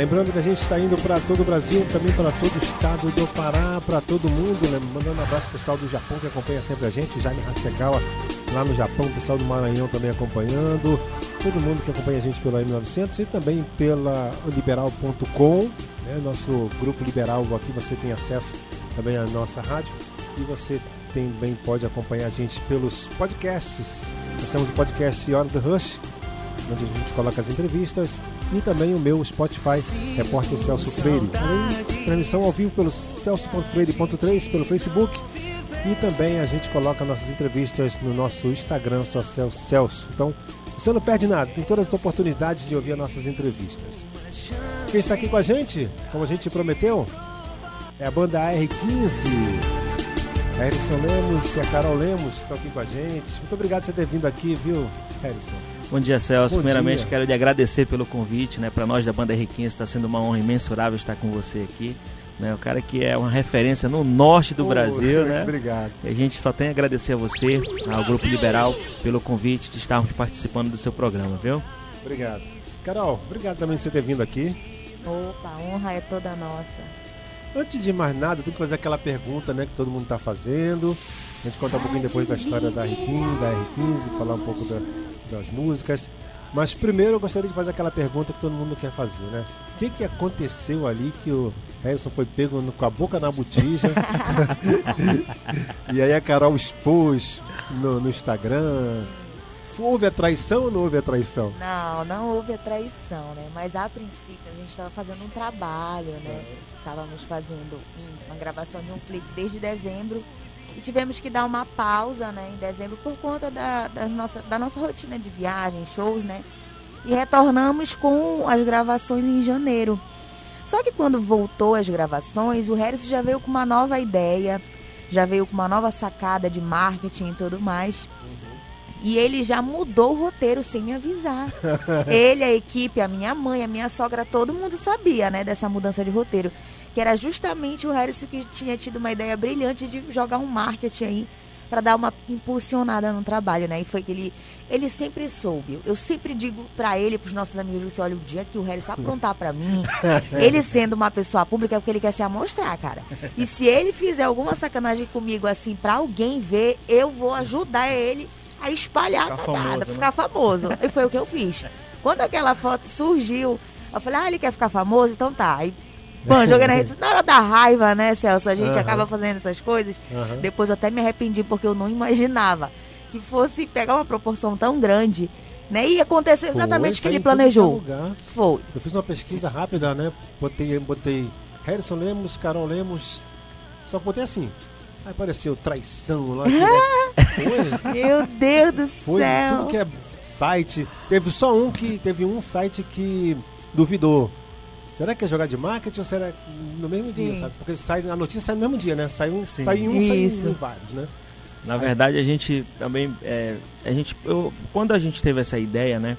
Lembrando que a gente está indo para todo o Brasil, também para todo o estado do Pará, para todo mundo. Né? Mandando um abraço pro pessoal do Japão que acompanha sempre a gente, Jaime Hasegawa lá no Japão, o pessoal do Maranhão também acompanhando, todo mundo que acompanha a gente pela M900 e também pela liberal.com, né? nosso grupo liberal aqui você tem acesso também à nossa rádio e você também pode acompanhar a gente pelos podcasts. Nós temos o podcast Hora do Rush, onde a gente coloca as entrevistas, e também o meu Spotify, Repórter Celso Freire. Além transmissão ao vivo pelo celso.freire.3, pelo Facebook, e também a gente coloca nossas entrevistas no nosso Instagram, só Celso. Então, você não perde nada, tem todas as oportunidades de ouvir as nossas entrevistas. Quem está aqui com a gente, como a gente prometeu, é a banda AR15. A Harrison Lemos e a Carol Lemos estão aqui com a gente. Muito obrigado por você ter vindo aqui, viu, Harrison? Bom dia, Celso. Bom Primeiramente, dia. quero lhe agradecer pelo convite, né? Para nós da banda R15 está sendo uma honra imensurável estar com você aqui. Né? O cara que é uma referência no norte do Oh, Brasil, né? Obrigado. E a gente só tem a agradecer a você, ao Grupo Liberal, pelo convite de estarmos participando do seu programa, viu? Obrigado. Carol, obrigado também por você ter vindo aqui. Opa, a honra é toda nossa. Antes de mais nada, tem que fazer aquela pergunta né, que todo mundo está fazendo. A gente conta um pouquinho depois da história da R15, da R15, falar um pouco da- das músicas. Mas primeiro eu gostaria de fazer aquela pergunta que todo mundo quer fazer, né? O que, que aconteceu ali que o Harrison foi pego no- com a boca na botija? e aí a Carol expôs no, no Instagram. Houve a traição ou não houve a traição? Não, não houve a traição, né? Mas a princípio a gente estava fazendo um trabalho, né? Estávamos fazendo um- uma gravação de um clipe desde dezembro e tivemos que dar uma pausa, né? Em dezembro por conta da, da nossa, da nossa rotina de viagem, shows, né? E retornamos com as gravações em janeiro. Só que quando voltou as gravações, o Harris já veio com uma nova ideia, já veio com uma nova sacada de marketing e tudo mais. E ele já mudou o roteiro sem me avisar. ele, a equipe, a minha mãe, a minha sogra, todo mundo sabia, né, dessa mudança de roteiro. Que era justamente o Harrison que tinha tido uma ideia brilhante de jogar um marketing aí para dar uma impulsionada no trabalho, né? E foi que ele, ele sempre soube. Eu sempre digo para ele, para os nossos amigos, assim, olha, o dia que o Harrison aprontar para mim, ele sendo uma pessoa pública é porque ele quer se amostrar, cara. E se ele fizer alguma sacanagem comigo assim para alguém ver, eu vou ajudar ele a espalhar Ficar a cagada, famoso, pra né? ficar famoso. E foi o que eu fiz. Quando aquela foto surgiu, eu falei, ah, ele quer ficar famoso? Então tá. Aí, bom, joguei na rede. Na hora da raiva, né, Celso? A gente Aham. acaba fazendo essas coisas. Aham. Depois eu até me arrependi, porque eu não imaginava que fosse pegar uma proporção tão grande, né? E aconteceu exatamente o que ele planejou. Foi. Eu fiz uma pesquisa rápida, né? Botei, botei Harrison Lemos, Carol Lemos. Só que botei assim. Aí apareceu traição lá. Foi, Meu Deus do foi céu. tudo que é site. Teve só um que. Teve um site que duvidou. Será que é jogar de marketing ou será que no mesmo dia, Sim. sabe? Porque sai, a notícia sai no mesmo dia, né? Sai um, Sim. sai em um, sai Isso. em vários, né? Na verdade, a gente também. É, a gente, eu, quando a gente teve essa ideia, né?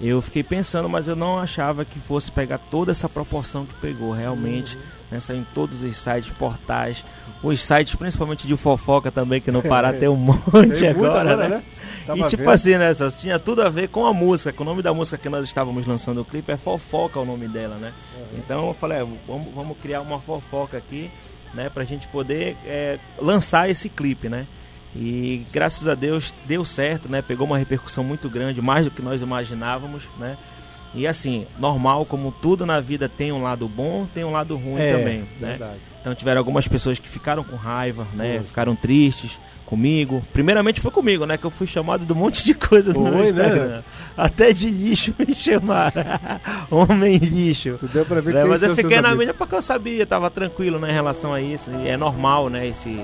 Eu fiquei pensando, mas eu não achava que fosse pegar toda essa proporção que pegou realmente. Né, saiu em todos os sites, portais, os sites principalmente de fofoca também, que no Pará tem um monte Tem muito agora, né? Tava e tipo vendo. assim, né, Celso, tinha tudo a ver com a música, que o nome da música que nós estávamos lançando o clipe é Fofoca o nome dela, né? Então eu falei, é, vamos, vamos criar uma fofoca aqui, né, pra gente poder é, lançar esse clipe, né? E graças a Deus deu certo, né? Pegou uma repercussão muito grande, mais do que nós imaginávamos, né? E assim, normal, como tudo na vida tem um lado bom, tem um lado ruim É, também, né? verdade. Então tiveram algumas pessoas que ficaram com raiva, né? Ficaram tristes comigo. Primeiramente foi comigo, né? Que eu fui chamado de um monte de coisa no Foi, meu Instagram. né? Até de lixo me chamaram. Homem lixo. Tu deu pra ver Né, quem Mas eu fiquei na mídia porque eu sabia, tava tranquilo né, em relação a isso. E é normal, né? Esse,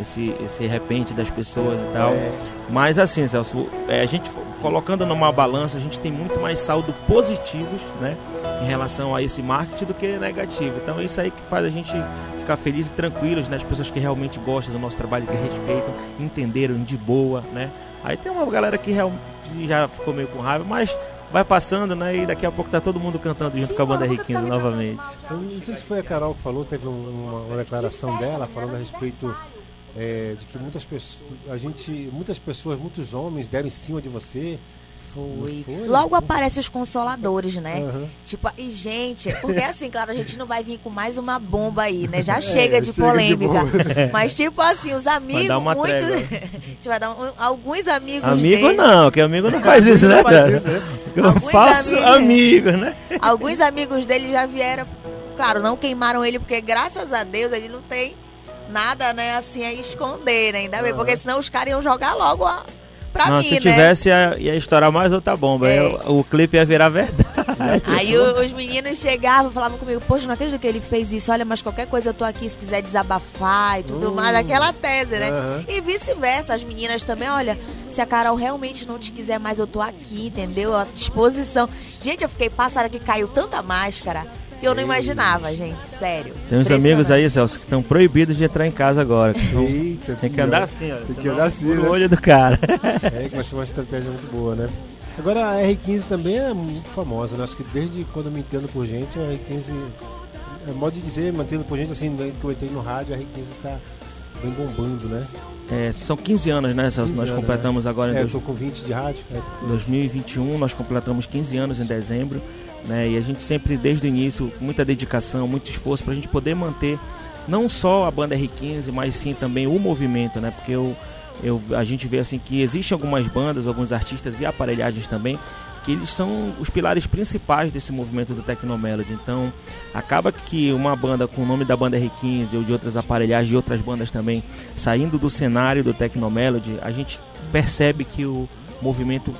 esse, esse repente das pessoas e tal. É. Mas assim, Celso, é, a gente colocando numa balança, a gente tem muito mais saldo positivos, né, em relação a esse marketing do que negativo. Então é isso aí que faz a gente ficar feliz e tranquilos, né, as pessoas que realmente gostam do nosso trabalho, que respeitam, entenderam de boa, né. Aí tem uma galera que realmente já ficou meio com raiva, mas vai passando, né, e daqui a pouco tá todo mundo cantando junto Sim, com a banda todo mundo R15 tá me novamente. Eu não sei se foi a Carol que falou, teve um- uma, uma declaração dela falando a respeito é, de que muitas pessoas, a gente, muitas pessoas, muitos homens deram em cima de você. Foi. Foi? Logo aparecem os consoladores, né? Aham. Tipo, e gente, porque assim, claro, a gente não vai vir com mais uma bomba aí, né? Já chega de É, chega de polêmica. bomba. Mas, tipo assim, os amigos, muitos. a gente vai dar um- alguns amigos Amigo dele. não, que amigo não faz isso, né? Faz isso, né? Eu Alguns faço amigos- amigos, né? Alguns amigos dele já vieram. Claro, não queimaram ele, porque graças a Deus ele não tem nada, né, assim, a esconder, né? Ainda bem, porque senão os caras iam jogar logo a, pra não, mim, se né? tivesse, ia, ia estourar mais outra bomba. É. O, clipe ia virar verdade. Aí o- os meninos chegavam, falavam comigo, poxa, não acredito que ele fez isso, olha, mas qualquer coisa eu tô aqui se quiser desabafar e tudo Hum. mais, aquela tese, né? Aham. E vice-versa, as meninas também, olha, se a Carol realmente não te quiser mais, eu tô aqui, entendeu? À disposição. Gente, eu fiquei passada que caiu tanta máscara que eu não imaginava, gente, sério. Tem uns amigos aí, Celso, que estão proibidos de entrar em casa agora. Eita, Tem que andar assim, ó. Tem que andar assim, né? olho do cara. É, que vai ser uma estratégia muito boa, né? Agora a R15 também é muito famosa, né? Acho que desde quando eu me entendo por gente, a R15, é modo de dizer, mantendo por gente assim, desde que eu entrei no rádio, a R15 tá bem bombando, né? É, são 15 anos, né, Celso? 15 Nós anos, completamos agora em É, eu dois- tô com 20 de rádio. É, 2021, nós completamos 15 anos em dezembro, né? E a gente sempre, desde o início, muita dedicação, muito esforço para a gente poder manter não só a banda R15, mas sim também o movimento, né? Porque eu, eu, a gente vê assim que existem algumas bandas, alguns artistas e aparelhagens também que eles são os pilares principais desse movimento do Tecnomelody. Então, acaba que uma banda com o nome da banda R15 ou de outras aparelhagens e outras bandas também saindo do cenário do Tecnomelody, a gente percebe que o movimento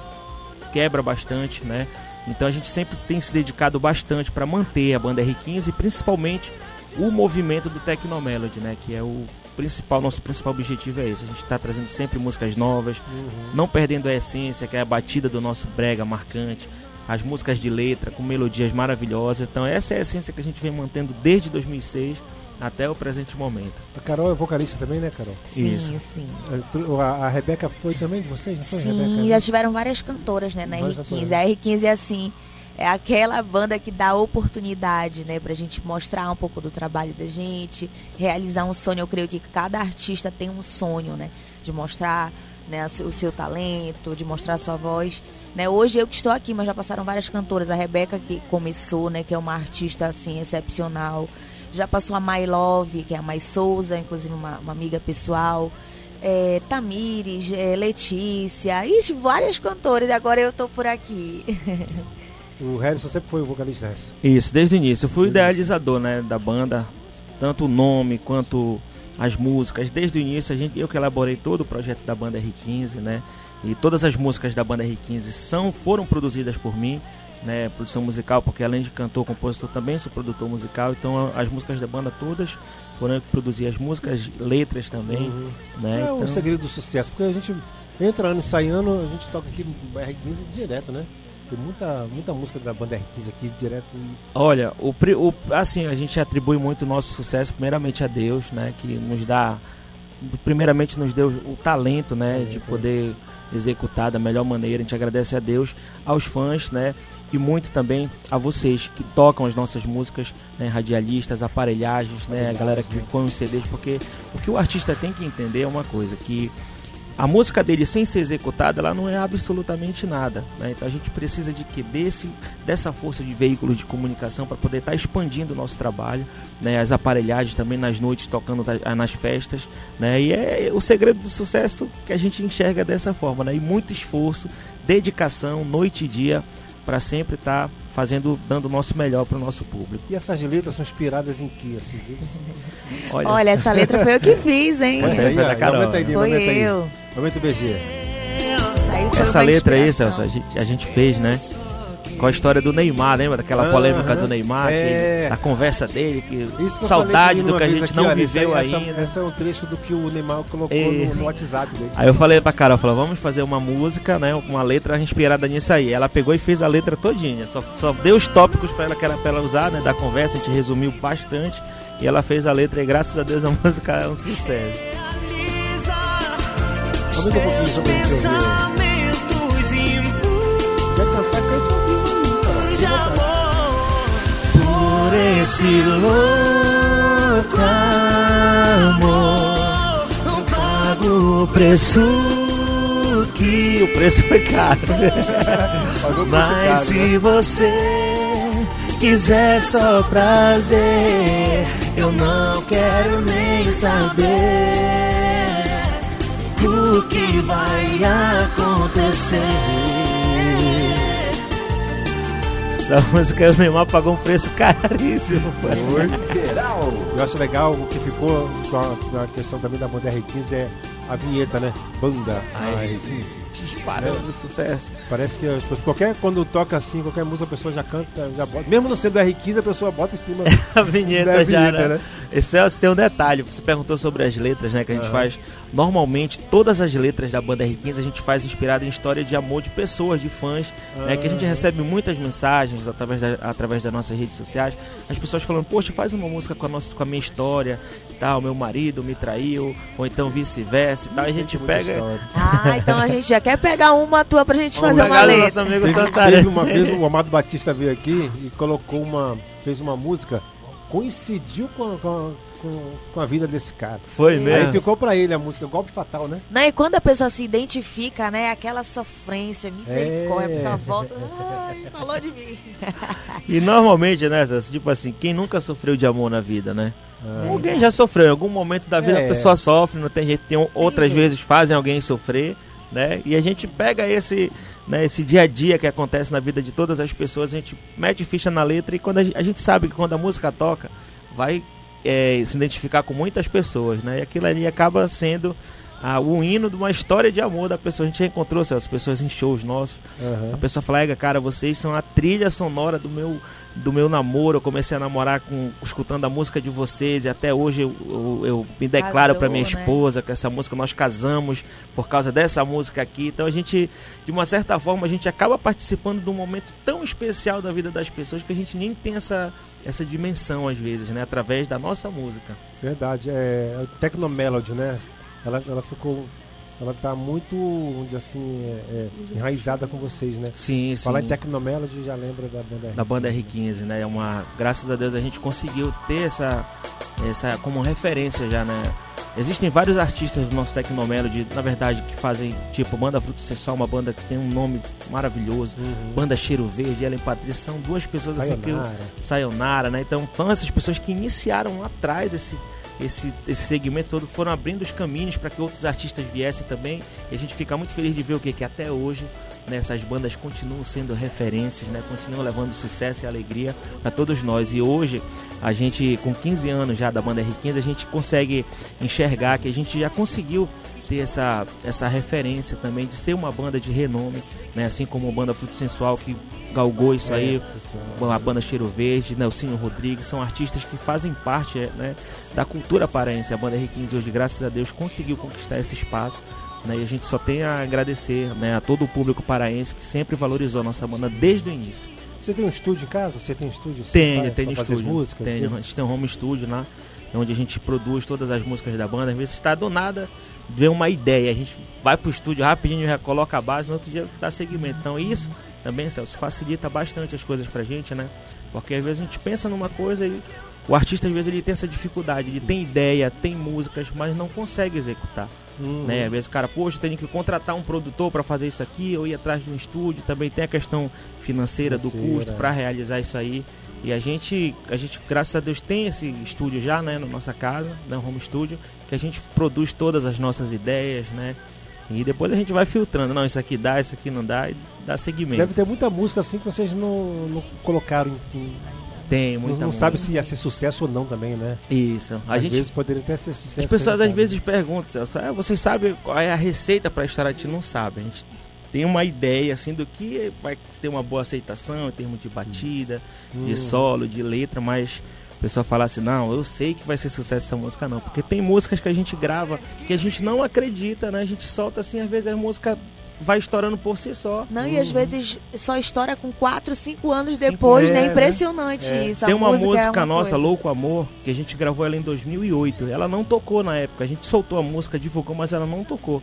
quebra bastante, né? Então a gente sempre tem se dedicado bastante para manter a banda R15 e principalmente o movimento do Tecnomelody, né? Que é o principal, nosso principal objetivo é esse. A gente está trazendo sempre músicas novas, não perdendo a essência, que é a batida do nosso brega marcante, as músicas de letra com melodias maravilhosas. Então essa é a essência que a gente vem mantendo desde 2006 até o presente momento. A Carol é vocalista também, né, Carol? Sim, Isso. sim. A, a- a Rebeca foi também de vocês? Não foi, Sim, Rebeca? já tiveram várias cantoras, né, na Várias R15. cantoras. A R15 é assim, é aquela banda que dá oportunidade, né, pra gente mostrar um pouco do trabalho da gente, realizar um sonho. Eu creio que cada artista tem um sonho, né, de mostrar né, o seu- o seu talento, de mostrar a sua voz. Né, hoje eu que estou aqui, mas já passaram várias cantoras. A Rebeca que começou, né, que é uma artista assim excepcional. Já passou a My Love, que é a Mais Souza, inclusive uma, uma amiga pessoal. É, Tamires, é, Letícia, e várias cantoras. E agora eu tô por aqui. O Harrison sempre foi o vocalista, Harrison. Isso, desde o início. Eu fui o Desde o idealizador né, da banda, tanto o nome quanto as músicas. Desde o início, a gente, eu que elaborei todo o projeto da banda R15, né? E todas as músicas da banda R15 são, foram produzidas por mim, né? Produção musical, porque além de cantor, compositor, também sou produtor musical. Então as músicas da banda todas foram eu que produzi as músicas, letras também, Uhum. né? É o Então- segredo do sucesso, porque a gente entra ano e sai ano, a gente toca aqui no R15 direto, né? Tem muita, muita música da banda R15 aqui direto. E... Olha, o, o- assim, a gente atribui muito o nosso sucesso primeiramente a Deus, né? Que nos dá, primeiramente nos deu o talento, né? Talento, De é. poder executar da melhor maneira. A gente agradece a Deus, aos fãs, né? E muito também a vocês que tocam as nossas músicas, né? radialistas, aparelhagens, né? A galera que põe os CDs, porque o que o artista tem que entender é uma coisa, que a música dele sem ser executada, ela não é absolutamente nada. né? Então a gente precisa de que desse, dessa força de veículo de comunicação para poder estar expandindo o nosso trabalho, né? as aparelhagens também nas noites tocando ta- nas festas, né? E é o segredo do sucesso que a gente enxerga dessa forma, né? E muito esforço, dedicação, noite e dia para sempre estar fazendo, dando o nosso melhor para o nosso público. e essas letras são inspiradas em que? Assim, Olha, Olha, essa letra foi eu que fiz, hein? Essa Essa aí foi da Carol, Aumenta aí, né? Foi eu. Aumenta o BG. Essa letra aí. Celso, a gente, a gente fez, né? Com a história do Neymar, lembra daquela polêmica do Neymar, é. que, a conversa dele, que Isso que saudade do que a gente aqui, não olha, viveu aí, essa, ainda. Esse é um trecho do que o Neymar colocou Esse. no, no WhatsApp dele. Aí eu falei pra Carol, falei, vamos fazer uma música, né? Uma letra inspirada nisso aí. Ela pegou e fez a letra todinha. Só, só deu os tópicos pra ela que era pra ela usar, né? Da conversa, a gente resumiu bastante. E ela fez a letra e graças a Deus a música é um sucesso. Aumenta um pouquinho só pra gente ouvir. Pensamentos impuros Quer cantar, cante Por esse louco amor, Não pago o preço que o preço foi caro. Mas caro, né? se você quiser só prazer, eu não quero nem saber o que vai acontecer. Essa música o Neymar pagou um preço caríssimo. pô. Eu acho legal o que ficou com a, questão também da banda R15 é a vinheta, né? Banda Ai, R15. Disparando sucesso. Parece que as pessoas- qualquer quando toca assim, qualquer música a pessoa já canta, já bota. Mesmo não sendo R15, a pessoa bota em cima A vinheta já, vinheta, né? E Celso, tem um detalhe, você perguntou sobre as letras, né, que a gente Aham. faz. Normalmente, todas as letras da banda R15 a gente faz inspirada em história de amor de pessoas, de fãs, né, que a gente recebe muitas mensagens através, da, através das nossas redes sociais, as pessoas falando, poxa, faz uma música com a, nossa, com a minha história, tal, meu marido me traiu, ou então vice-versa e tal, e a gente pega... história. Ah, então a gente já quer pegar uma tua pra gente Vamos fazer uma letra. nosso amigo Teve, teve uma vez o Amado Batista veio aqui e colocou uma. fez uma música, coincidiu com a, com a, com- com a vida desse cara. Foi Aí mesmo. ficou pra ele a música Golpe Fatal, né? Né? E quando a pessoa se identifica, né? Aquela sofrência, misericórdia, É. a pessoa volta. Ai, falou de mim. E normalmente, né, tipo assim, quem nunca sofreu de amor na vida, né? Ah, Alguém já sofreu, em algum momento da vida É. a pessoa sofre, não tem jeito, tem outras jeito. vezes fazem alguém sofrer, né? E a gente pega esse, né, esse dia a dia que acontece na vida de todas as pessoas, a gente mete ficha na letra e quando a gente, a gente sabe que quando a música toca, vai é, se identificar com muitas pessoas, né? E aquilo ali acaba sendo ah, o hino de uma história de amor da pessoa. A gente já encontrou as pessoas em shows nossos. A aham. pessoa fala, "Ega, cara, vocês são a trilha sonora do meu, do meu namoro. Eu comecei a namorar com, escutando a música de vocês e até hoje eu, eu, eu me declaro para minha né? esposa com essa música. Nós casamos por causa dessa música aqui. Então a gente, de uma certa forma, a gente acaba participando de um momento tão especial da vida das pessoas que a gente nem tem essa, essa dimensão às vezes, né? Através da nossa música. Verdade, é o Tecnomelody, né? Ela, ela ficou. Ela tá muito, vamos dizer assim, é, é, enraizada com vocês, né? Sim, sim. Falar em Tecnomelody já lembra da banda da banda R15, né? É uma, graças a Deus a gente conseguiu ter essa, essa como referência já, né? Existem vários artistas do nosso Tecnomelody, na verdade, que fazem tipo banda Fruto Sexual, uma banda que tem um nome maravilhoso, Uhum. banda Cheiro Verde, Ellen Patrícia, são duas pessoas assim que eu, Sayonara. Sayonara, né? Então, são essas pessoas que iniciaram lá atrás esse, esse, esse segmento todo, foram abrindo os caminhos para que outros artistas viessem também. E a gente fica muito feliz de ver o que que até hoje né, essas bandas continuam sendo referências, né? Continuam levando sucesso e alegria para todos nós. E hoje, a gente, com 15 anos já da banda R15, a gente consegue enxergar que a gente já conseguiu ter essa, essa referência também de ser uma banda de renome, né? Assim como a banda Fruto Sensual que galgou isso aí, É, a banda Cheiro Verde, Nelsinho Rodrigues, são artistas que fazem parte né, da cultura paraense. A banda R15 hoje, graças a Deus, conseguiu conquistar esse espaço. Né, e a gente só tem a agradecer né, a todo o público paraense que sempre valorizou a nossa banda desde o início. Você tem um estúdio em casa? Você tem um estúdio? assim, Tenho, tenho estúdio. músicas? tenho, Você- a gente tem um home studio lá, onde a gente produz todas as músicas da banda. Às vezes está do nada, vem uma ideia, a gente vai pro estúdio rapidinho, já coloca a base, no outro dia dá seguimento. Então isso também, Celso, facilita bastante as coisas pra gente, né? Porque às vezes a gente pensa numa coisa e o artista às vezes ele tem essa dificuldade, ele tem ideia, tem músicas, mas não consegue executar. Uhum. Né? Às vezes o cara, poxa, eu tenho que contratar um produtor para fazer isso aqui, eu ir atrás de um estúdio, também tem a questão financeira, do Financeira. custo para realizar isso aí. E a gente, a gente, graças a Deus, tem esse estúdio já, né, na nossa casa, na Home Studio, que a gente produz todas as nossas ideias, né? E depois a gente vai filtrando, não, isso aqui dá, isso aqui não dá, e dá seguimento. Deve ter muita música assim que vocês não, não colocaram em. em- Tem não muita não música. sabe se ia ser sucesso ou não também, né? Isso. A Às gente vezes poderia até ser sucesso. As pessoas não às sabe. vezes perguntam, ah, vocês sabem qual é a receita para história? A gente não sabe. A gente tem uma ideia assim do que vai ter uma boa aceitação em termos de batida, de Hum. solo, de letra, mas a pessoa fala assim, não, eu sei que vai ser sucesso essa música não, porque tem músicas que a gente grava que a gente não acredita, né? A gente solta assim, às vezes a música vai estourando por si só. Não, e às vezes só estoura com 4, 5 anos Cinco depois, é, né? né? Impressionante É. isso. Tem uma música, é uma nossa, coisa. Louco Amor, que a gente gravou ela em 2008. Ela não tocou na época. A gente soltou a música, divulgou, mas ela não tocou.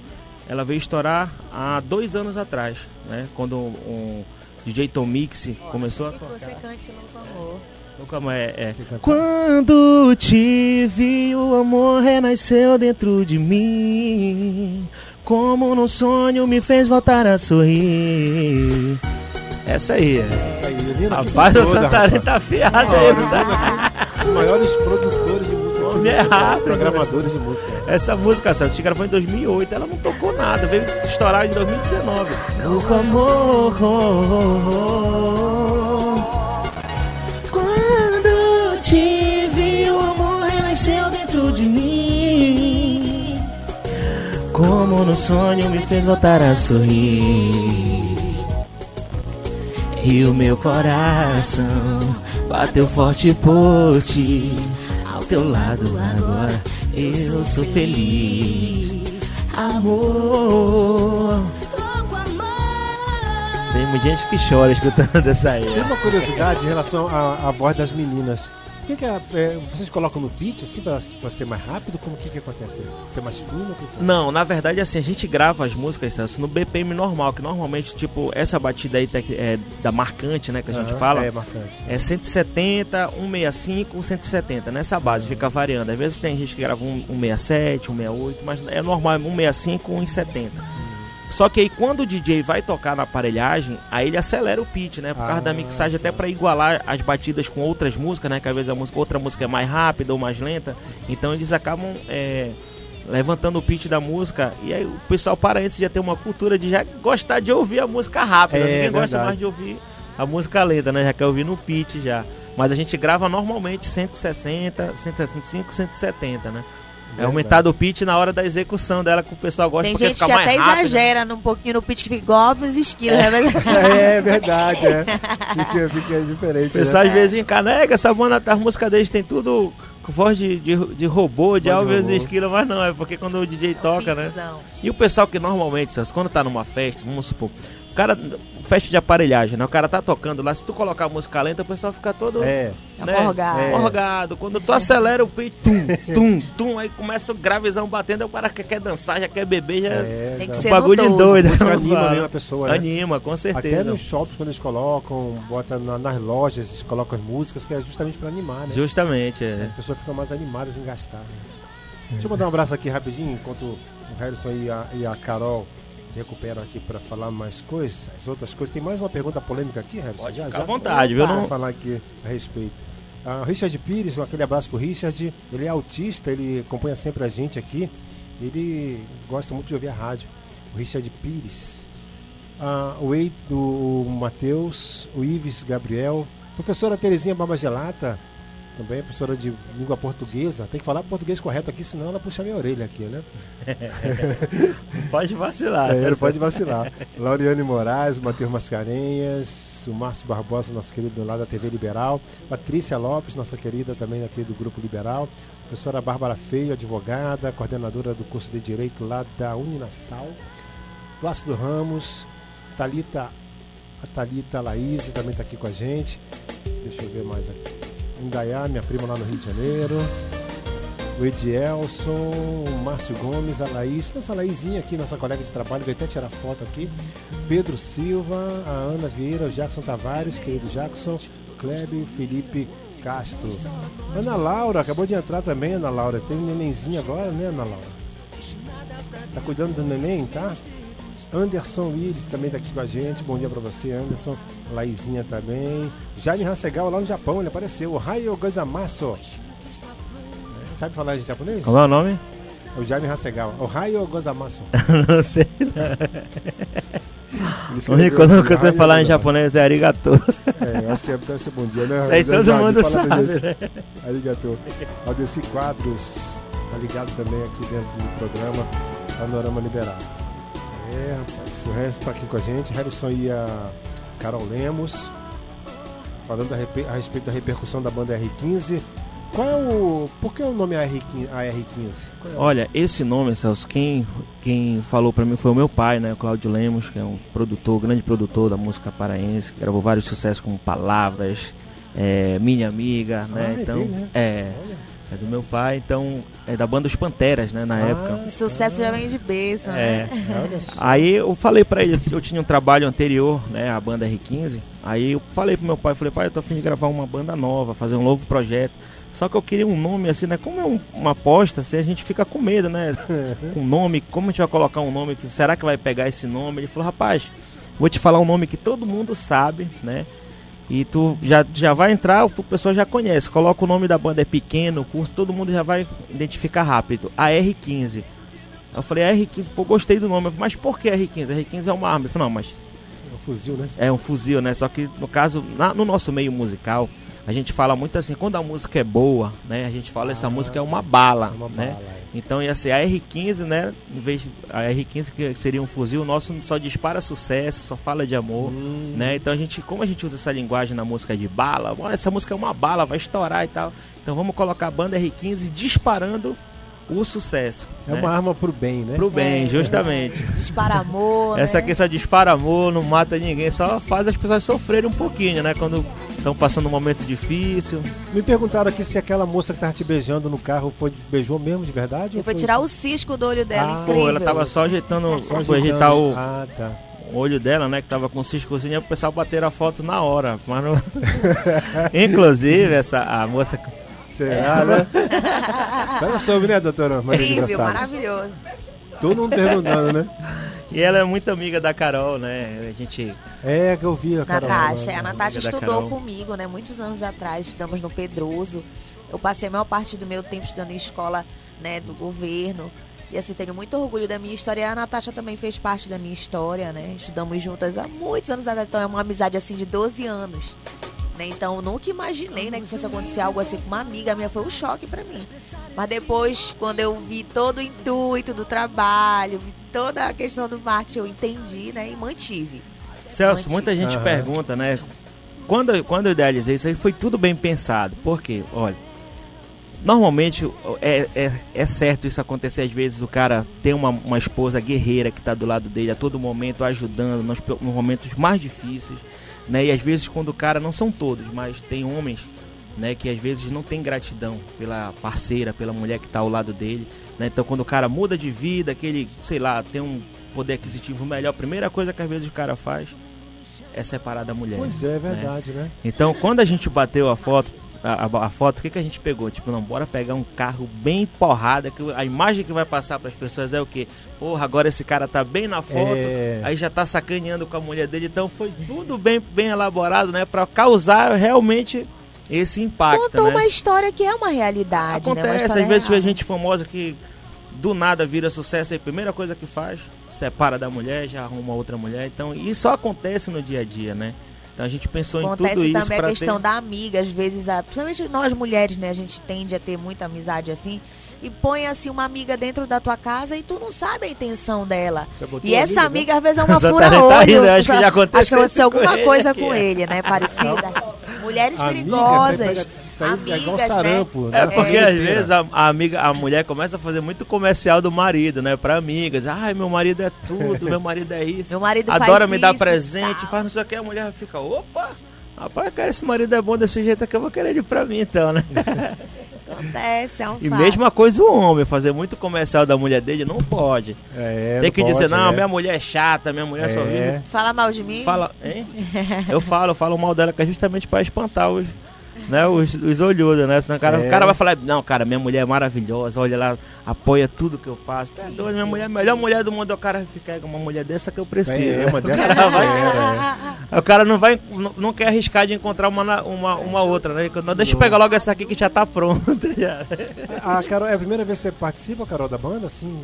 Ela veio estourar há dois anos atrás, né? Quando um DJ Tom Mix começou a Que você tocar. cante Amor. Amor é, é. Quando te vi, o amor renasceu dentro de mim. Como num sonho me fez voltar a sorrir. Essa aí. Isso aí, Nina, Rapaz, o Santarém tá afiado aí, não tá? Maiores produtores é rápido, Programadores de música. Essa música, Celso, a gente gravou em 2008, ela não tocou nada, veio estourar em 2019. O amor. Quando te vi, o amor renasceu dentro de mim. Como no sonho me fez voltar a sorrir. E o meu coração bateu forte por ti. Teu lado agora eu sou feliz. Amor. Tem muita gente que chora escutando essa aí. Tem uma curiosidade em relação à, à voz das meninas. Por que, que a- é, vocês colocam no pitch assim pra ser mais rápido? Como que, que acontece? Ser mais fino? O é? Não, na verdade, assim, a gente grava as músicas Celso, no BPM normal, que normalmente, tipo, essa batida aí é, da marcante, né, que a gente fala, É marcante. é 170, 165, 170, nessa base, fica variando. Às vezes tem gente que grava um, 167, 168, mas é normal, 165, 170. Só que aí quando o DJ vai tocar na aparelhagem, aí ele acelera o pitch, né? Por causa Ah, da mixagem, até pra igualar as batidas com outras músicas, né? Que às vezes a música, outra música é mais rápida ou mais lenta. Então eles acabam é, levantando o pitch da música. E aí o pessoal paraense já tem uma cultura de já gostar de ouvir a música rápida. É, Ninguém gosta verdade. mais de ouvir a música lenta, né? Já quer ouvir no pitch já. Mas a gente grava normalmente 160, 165, 170, né? É aumentado o pitch na hora da execução dela, que o pessoal gosta Tem porque gente fica que mais até rápido. exagera num pouquinho no pitch que fica igual Alves esquilos, né? É verdade, é. Fica, fica diferente. O pessoal né? às vezes encanega, essa banda, as músicas deles tem tudo com voz de, de, de robô, de Alves robô. Esquila, mas não, é porque quando o DJ toca, né? E o pessoal que normalmente, quando tá numa festa, vamos supor, o cara, festa de aparelhagem, né? O cara tá tocando lá, se tu colocar música lenta, o pessoal fica todo. É. né, Morgado. É. morgado. Quando tu acelera o pitch, tum, tum, tum, aí começa o gravizão batendo, aí o cara que quer dançar, já quer beber, já é Tem que um ser bagulho no 12. doido. música não anima mesmo a pessoa, né? Anima, com Até certeza. nos shoppings, quando eles colocam, botam na- nas lojas, eles colocam as músicas, que é justamente pra animar, né? Justamente, é. As pessoas ficam mais animadas em gastar. né? Deixa eu mandar um abraço aqui rapidinho, enquanto o Harrison e a, e a Carol se recuperam aqui para falar mais coisas, as outras coisas. Tem mais uma pergunta polêmica aqui, Harrison? Pode ficar à vontade, viu? Não- falar aqui a respeito. Ah, o Richard Pires, aquele abraço pro Richard. Ele é autista, ele acompanha sempre a gente aqui. Ele gosta muito de ouvir a rádio. O Richard Pires. Ah, o, Ei, o Matheus, o Ives Gabriel. Professora Terezinha Barbagelata, também é professora de língua portuguesa. Tem que falar português correto aqui, senão ela puxa minha orelha aqui, né? Pode vacilar. É, não pode vacilar. Lauriane Moraes, Matheus Mascarenhas, o Márcio Barbosa, nosso querido lá da TV Liberal, Patrícia Lopes, nossa querida também aqui do Grupo Liberal, professora Bárbara Feio, advogada, coordenadora do curso de Direito lá da Uninasal, Plácido Ramos, Talita, a Talita Laís também está aqui com a gente. Deixa eu ver mais aqui. Indaiá, minha prima lá no Rio de Janeiro. O Edielson, o Márcio Gomes, a Laís, nossa Laizinha aqui, nossa colega de trabalho, veio até tirar foto aqui. Pedro Silva, a Ana Vieira, o Jackson Tavares, querido Jackson, Kleber, Felipe Castro. Ana Laura, acabou de entrar também, Ana Laura. Tem um nenenzinho agora, né, Ana Laura? Tá cuidando do neném, tá? Anderson Willis também tá aqui com a gente. Bom dia pra você, Anderson. Laizinha também. Jaime Hasegawa lá no Japão, ele apareceu. Ohio Gozamasu. É, Sabe falar em japonês? Como é o nome? O Jaime Hasegawa. Ohio Gozamasu. não sei. Ele O escreveu único que assim, você "Ohio falar em Gozamasu". japonês é arigato. É, acho que deve ser bom dia, né? Isso aí todo Jaime, mundo sabe, né? Arigato. Aldeci Quadros, tá ligado também aqui dentro do programa Panorama Liberal. É, rapaz, o resto tá aqui com a gente. Harrison e a Carol Lemos, falando a, a respeito da repercussão da banda R15. Qual é o. Por que o nome é AR15? AR15? Qual é Olha, esse nome, Celso, quem, quem falou pra mim foi o meu pai, né? O Cláudio Lemos, que é um produtor, grande produtor da música paraense, que gravou vários sucessos como Palavras, é, Minha Amiga, né? Ah, é então, dele, né? é. É do meu pai, então é da banda Os Panteras, né, na Ah, época. O sucesso já vem de bênção, É. né? Só. Aí eu falei pra ele, eu tinha um trabalho anterior, né, a banda R15. Aí eu falei pro meu pai, falei, pai, eu tô afim de gravar uma banda nova, fazer um novo projeto. Só que eu queria um nome assim, né? Como é um- uma aposta, assim, a gente fica com medo, né? Com nome, como a gente vai colocar um nome? Será que vai pegar esse nome? Ele falou, rapaz, vou te falar um nome que todo mundo sabe, né? E tu já, já vai entrar, o pessoal já conhece. Coloca o nome da banda, é pequeno, curto, todo mundo já vai identificar rápido. A R15. Eu falei, a R15, pô, gostei do nome. Eu falei, Mas por que R15? A R15 é uma arma. Ele falou, não, mas É um fuzil, né? é um fuzil, né? Só que no caso, na- no nosso meio musical, a gente fala muito assim, quando a música é boa, né? A gente fala essa Ah, música é uma bala, É uma né? bala. é. Então ia ser a R15, né? Em vez de a R15 que seria um fuzil, o nosso só dispara sucesso, só fala de amor, Hum. né? Então a gente, como a gente usa essa linguagem na música de bala, essa música é uma bala, vai estourar e tal. Então vamos colocar a banda R15 disparando o sucesso. É né? uma arma pro bem, né? Pro bem, É. justamente. Dispara amor, Essa né? aqui só dispara amor, não mata ninguém, só faz as pessoas sofrerem um pouquinho, né? Quando estão passando um momento difícil. Me perguntaram aqui se aquela moça que tava te beijando no carro foi beijou mesmo de verdade? Ele foi tirar o cisco do olho dela, Ah, incrível. Pô, ela tava só ajeitando, Só foi ajeitar o, Ah, tá. o olho dela, né? Que tava com ciscozinho, o pessoal bater a foto na hora. Mas não... Inclusive, essa, a moça. Será, né? Não soube, né, doutora? Maria de Incrível, maravilhoso. Todo mundo perguntando, né? E ela é muito amiga da Carol, né? A gente. É, que eu vi a Carol. Natasha, lá, a né? Natasha estudou Carol. comigo, né? Muitos anos atrás, estudamos no Pedroso. Eu passei a maior parte do meu tempo estudando em escola, né, do governo. E assim, tenho muito orgulho da minha história. E a Natasha também fez parte da minha história, né? Estudamos juntas há muitos anos atrás. Então é uma amizade assim de 12 anos. Né? Então eu nunca imaginei, né, que fosse acontecer algo assim com uma amiga minha. Foi um choque pra mim. Mas depois, quando eu vi todo o intuito do trabalho, vi toda a questão do marketing, eu entendi, né? E mantive. Celso, Antes. muita gente Aham. pergunta, né? Quando, eu- quando eu idealizei isso aí, foi tudo bem pensado. Por quê? Olha, normalmente é, é, é certo isso acontecer. Às vezes o cara tem uma, uma esposa guerreira que está do lado dele a todo momento, ajudando nos, nos momentos mais difíceis. Né? E às vezes, quando o cara, não são todos, mas tem homens né, que às vezes não tem gratidão pela parceira, pela mulher que está ao lado dele. Né? Então, quando o cara muda de vida, que ele, sei lá, tem um poder aquisitivo melhor, a primeira coisa que às vezes o cara faz é separar da mulher. Pois é, é verdade, né? Então, quando a gente bateu a foto, a, a- a foto, o que, que a gente pegou? Tipo, não, bora pegar um carro bem porrada, que a imagem que vai passar para as pessoas é o quê? Porra, agora esse cara tá bem na foto, É. aí já tá sacaneando com a mulher dele, então foi tudo bem, bem elaborado, né, para causar realmente esse impacto, Contou né? uma história que é uma realidade, né? Uma Acontece, história às vezes real. vê gente famosa que do nada vira sucesso e a primeira coisa que faz, separa da mulher, já arruma outra mulher. Então, isso acontece no dia a dia, né? Então a gente pensou em Acontece tudo isso também a questão ter... da amiga, às vezes, a, principalmente nós mulheres, né? A gente tende a ter muita amizade assim. E põe assim uma amiga dentro da tua casa e tu não sabe a intenção dela. E essa né? amiga, às vezes, é uma tá fura-olho. rindo, eu acho que já aconteceu Acho que aconteceu alguma ele coisa com é. ele, né? Parecida. Mulheres Amiga, perigosas. Isso aí, aí é igual amigas, sarampo. né? É porque É. às vezes a, a amiga, a mulher começa a fazer muito comercial do marido, né? Pra amigas. Ai, meu marido é tudo, meu marido é isso. Meu marido faz Adora me dar isso e presente, tal. faz não sei o que. A mulher fica, opa, rapaz, cara, esse marido é bom desse jeito aqui, eu vou querer ele pra mim então, né? Acontece, é um E fato. mesma coisa o homem, fazer muito comercial da mulher dele, não pode. É, Tem que pode, dizer, não, é. minha mulher é chata, minha mulher só É. vive. Fala mal de mim? Fala, hein? Eu falo, eu falo mal dela que é justamente pra espantar os, né, os, os olhudos, né? Senão o cara, É. o cara vai falar, não, cara, minha mulher é maravilhosa, olha lá, apoia tudo que eu faço. Tá doido, minha mulher, é a melhor mulher do mundo, o cara fica com uma mulher dessa que eu preciso. É, uma dessa Ela vai- era, é. O cara não vai, não, não quer arriscar de encontrar uma, uma, uma outra, né? Não, deixa eu pegar logo essa aqui que já tá pronta. já. A Carol, é a primeira vez que você participa, Carol, da banda, assim,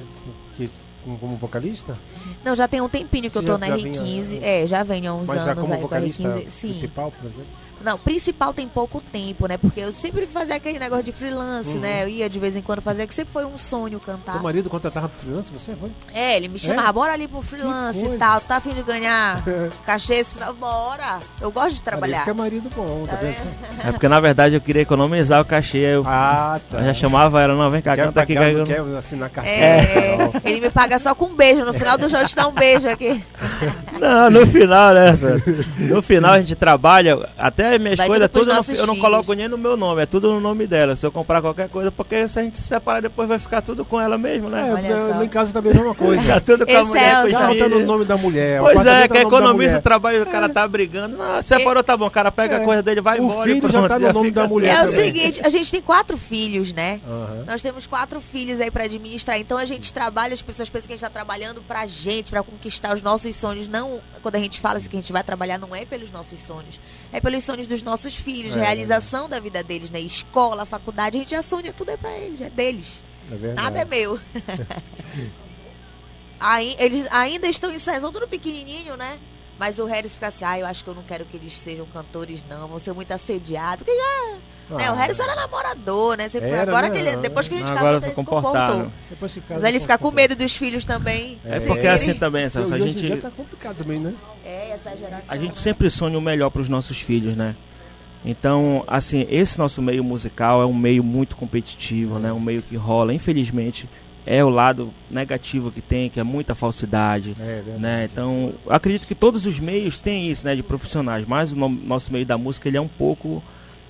que, como, como vocalista? Não, já tem um tempinho que Você eu tô já- na já R15. vinha- É, já venho há uns Mas já anos como aí com a vocalista R15. Sim. principal, por exemplo? Não, principal tem pouco tempo, né? Porque eu sempre fazia aquele negócio de freelance, Uhum. né? Eu ia de vez em quando fazer, que sempre foi um sonho cantar. Teu marido contratava pro freelance, você foi? É, ele me chamava, É? bora ali pro freelance e tal. Tá a fim de ganhar cachê esse final? Bora! Eu gosto de Parece trabalhar. que é marido bom, tá vendo? É porque na verdade eu queria economizar o cachê, eu, Ah, tá. eu já chamava ela, não, vem cá, Quer canta aqui. pagar, que não eu- quer assinar carteira, É, Carol. ele me paga só com um beijo. No final do eu te dá um beijo aqui. Não, no final, né? No final a gente trabalha, até até as minhas Vai coisas, tudo no- nossos eu não coloco nem no meu nome, é tudo no nome dela. Se eu comprar qualquer coisa, porque se a gente se separar depois vai ficar tudo com ela mesmo, né? É, eu- lá em casa também é a mesma coisa. Ficar tudo com a mulher, é o tá filhos. no nome da mulher. o Pois é, que tá da economiza o trabalho, o cara tá brigando. Não, separou, tá bom, o cara pega É. a coisa dele, vai O embora. e filho já tá no nome fica da mulher É o seguinte, a gente tem quatro filhos, né? Nós temos quatro filhos aí pra administrar, então a gente trabalha, as pessoas pensam que a gente tá trabalhando pra gente, pra conquistar os nossos sonhos. Não, quando a gente fala assim que a gente vai trabalhar, não é pelos nossos sonhos, é pelos sonhos dos nossos filhos, É. realização da vida deles, né? Escola, faculdade, a gente já sonha, tudo é pra eles, é deles. É. Nada é meu. Aí, eles ainda estão em são tudo pequenininho, né? Mas o Harris fica assim, ah, eu acho que eu não quero que eles sejam cantores, não. Vão ser muito assediados. Porque já, né, o Ah, Harris era namorador, né? Sempre. Era, Agora né? que ele, depois que a gente Agora casou, tá ele se comportou. Depois que casa, Mas ele fica com medo dos filhos também. É É porque é assim também, Celso, a gente, tá complicado também, né? É, essa geração. a gente né? sempre sonha o melhor para os nossos filhos, né? Então, assim, esse nosso meio musical é um meio muito competitivo, né? Um meio que rola, infelizmente, é o lado negativo que tem, que é muita falsidade, É, verdade. né? Então, eu acredito que todos os meios têm isso, né, de profissionais, mas o no- nosso meio da música ele é um pouco